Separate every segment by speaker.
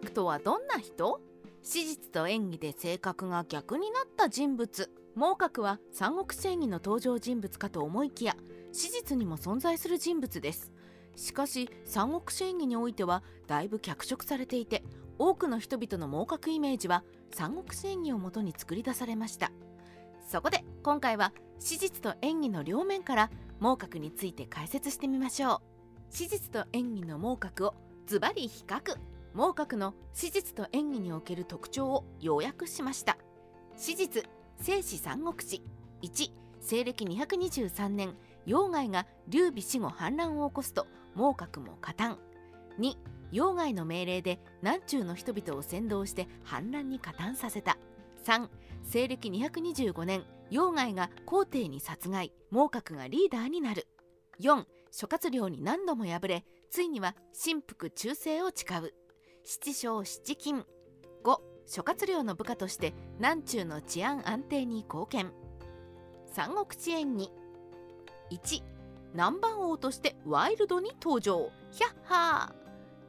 Speaker 1: 格とはどんな人？史実と演技で性格が逆になった人物。孟獲は三国志演義の登場人物かと思いきや史実にも存在する人物です。しかし三国志演義においてはだいぶ脚色されていて多くの人々の孟獲イメージは三国志演義をもとに作り出されました。そこで今回は史実と演技の両面から孟獲について解説してみましょう。史実と演技の孟獲をズバリ比較。孟獲の史実と演技における特徴を要約しました。史実正史三国志1西暦223年妖害が劉備死後反乱を起こすと孟獲も加担。2妖害の命令で南中の人々を先導して反乱に加担させた。3西暦225年妖害が皇帝に殺害孟獲がリーダーになる。4諸葛亮に何度も敗れついには神服忠誠を誓う。七将七金。5諸葛亮の部下として南中の治安安定に貢献。三国志演義1南蛮王としてワイルドに登場。ヒャッハ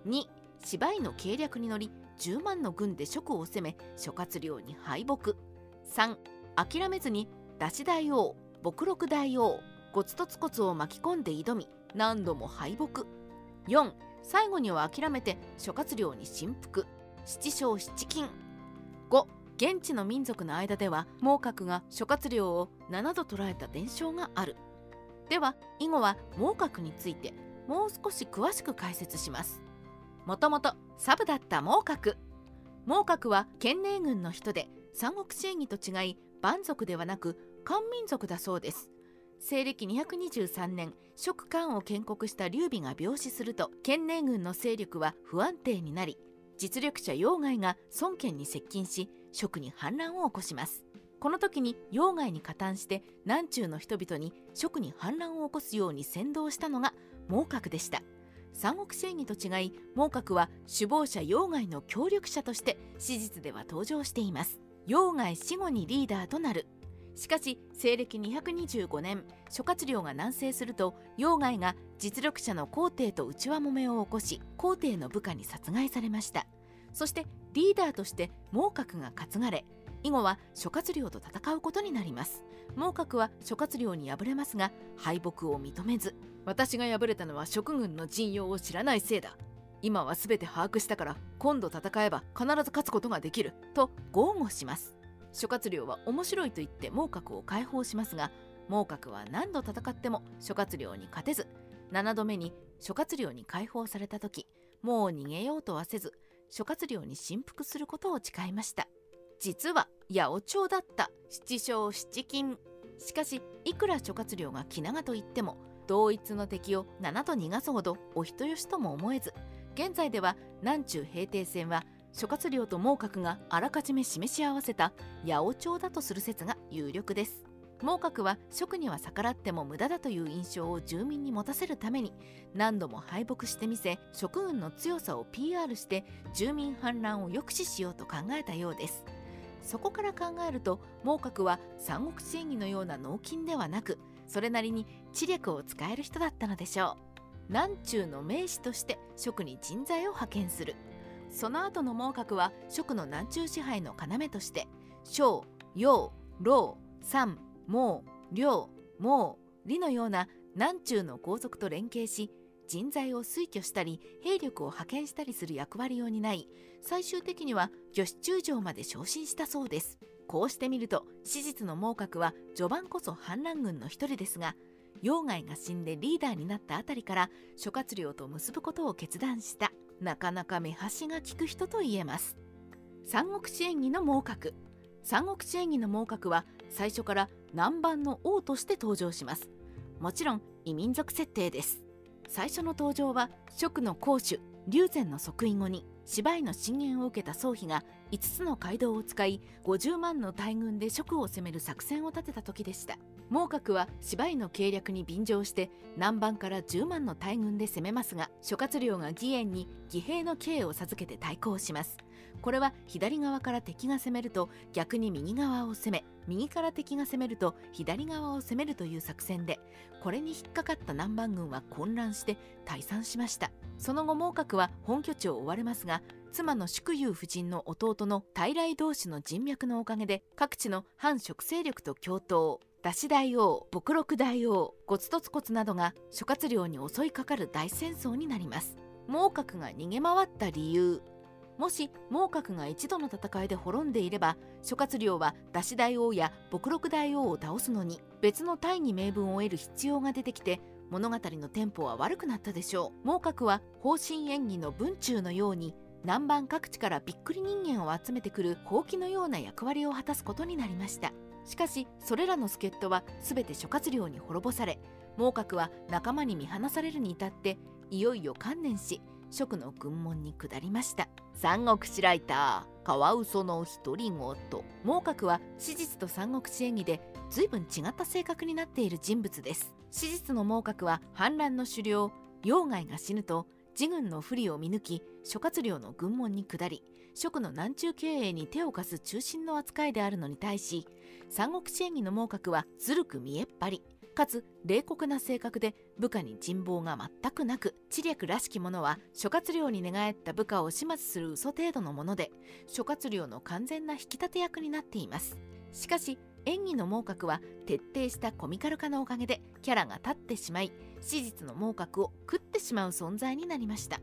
Speaker 1: ー。2芝居の計略に乗り10万の軍で蜀を攻め諸葛亮に敗北。3諦めずに出し大王牧禄大王ゴツとツコツを巻き込んで挑み何度も敗北。4最後には諦めて諸葛亮に臣服七将七金。5現地の民族の間では孟獲が諸葛亮を7度捉えた伝承がある。では以後は孟獲についてもう少し詳しく解説します。もともとサブだった孟獲孟獲は建寧軍の人で三国志演義と違い蛮族ではなく漢民族だそうです。西暦223年蜀漢を建国した劉備が病死すると建寧軍の勢力は不安定になり実力者妖害が孫権に接近し蜀に反乱を起こします。この時に妖害に加担して南中の人々に蜀に反乱を起こすように先導したのが孟獲でした。三国志演義と違い孟獲は首謀者妖害の協力者として史実では登場しています。妖害死後にリーダーとなるしかし西暦225年諸葛亮が南征すると妖害が実力者の皇帝と内輪もめを起こし皇帝の部下に殺害されました。そしてリーダーとして孟獲が担がれ以後は諸葛亮と戦うことになります。孟獲は諸葛亮に敗れますが敗北を認めず私が敗れたのは蜀軍の陣容を知らないせいだ。今は全て把握したから今度戦えば必ず勝つことができる。と豪語します。諸葛亮は面白いと言って孟獲を解放しますが孟獲は何度戦っても諸葛亮に勝てず7度目に諸葛亮に解放された時もう逃げようとはせず諸葛亮に臣服することを誓いました。実は八百長だった。七将七金。しかしいくら諸葛亮が気長と言っても同一の敵を7と逃がすほどお人よしとも思えず現在では南中平定戦は諸葛亮と孟獲があらかじめ示し合わせた八百長だとする説が有力です。孟獲は蜀には逆らっても無駄だという印象を住民に持たせるために何度も敗北してみせ蜀軍の強さを PR して住民反乱を抑止しようと考えたようです。そこから考えると孟獲は三国志演義のような脳筋ではなくそれなりに知略を使える人だったのでしょう。南中の名士として蜀に人材を派遣する。その後の孟獲は蜀の南中支配の要として小陽老三孟梁孟李のような南中の皇族と連携し人材を推挙したり兵力を派遣したりする役割を担い最終的には御子中将まで昇進したそうです。こうしてみると史実の孟獲は序盤こそ反乱軍の一人ですが妖害が死んでリーダーになったあたりから諸葛亮と結ぶことを決断した。なかなか目端が利く人と言えます。三国志演義の孟獲三国志演義の孟獲は最初から南蛮の王として登場します。もちろん異民族設定です。最初の登場は蜀の公主龍禅の即位後に芝居の進言を受けた宗妃が5つの街道を使い50万の大軍で蜀を攻める作戦を立てた時でした。孟獲は芝居の計略に便乗して南蛮から10万の大軍で攻めますが諸葛亮が義援に義兵の刑を授けて対抗します。これは左側から敵が攻めると逆に右側を攻め右から敵が攻めると左側を攻めるという作戦でこれに引っかかった南蛮軍は混乱して退散しました。その後孟獲は本拠地を追われますが妻の祝友夫人の弟の大来同士の人脈のおかげで各地の反食勢力と共闘。出し大王牧六大王ゴツトツコツなどが諸葛亮に襲いかかる大戦争になります。孟獲が逃げ回った理由。もし孟獲が一度の戦いで滅んでいれば諸葛亮は出し大王や牧六大王を倒すのに別の大義名分を得る必要が出てきて物語のテンポは悪くなったでしょう。孟獲は方針演技の文中のように南蛮各地からびっくり人間を集めてくるほうきのような役割を果たすことになりました。しかしそれらの助っ人は全て諸葛亮に滅ぼされ孟獲は仲間に見放されるに至っていよいよ観念し蜀の軍門に下りました。三国志ライターカワウソの独り言孟獲は史実と三国志演義で随分違った性格になっている人物です。史実の孟獲は反乱の首領陽外が死ぬと自軍の不利を見抜き諸葛亮の軍門に下り蜀の南中経営に手を貸す中心の扱いであるのに対し三国志演義の孟獲はずるく見えっ張り。かつ冷酷な性格で部下に人望が全くなく知略らしきものは諸葛亮に寝返った部下を始末する嘘程度のもので諸葛亮の完全な引き立て役になっています。しかし演技の孟獲は徹底したコミカル化のおかげでキャラが立ってしまい史実の孟獲を食ってしまう存在になりました。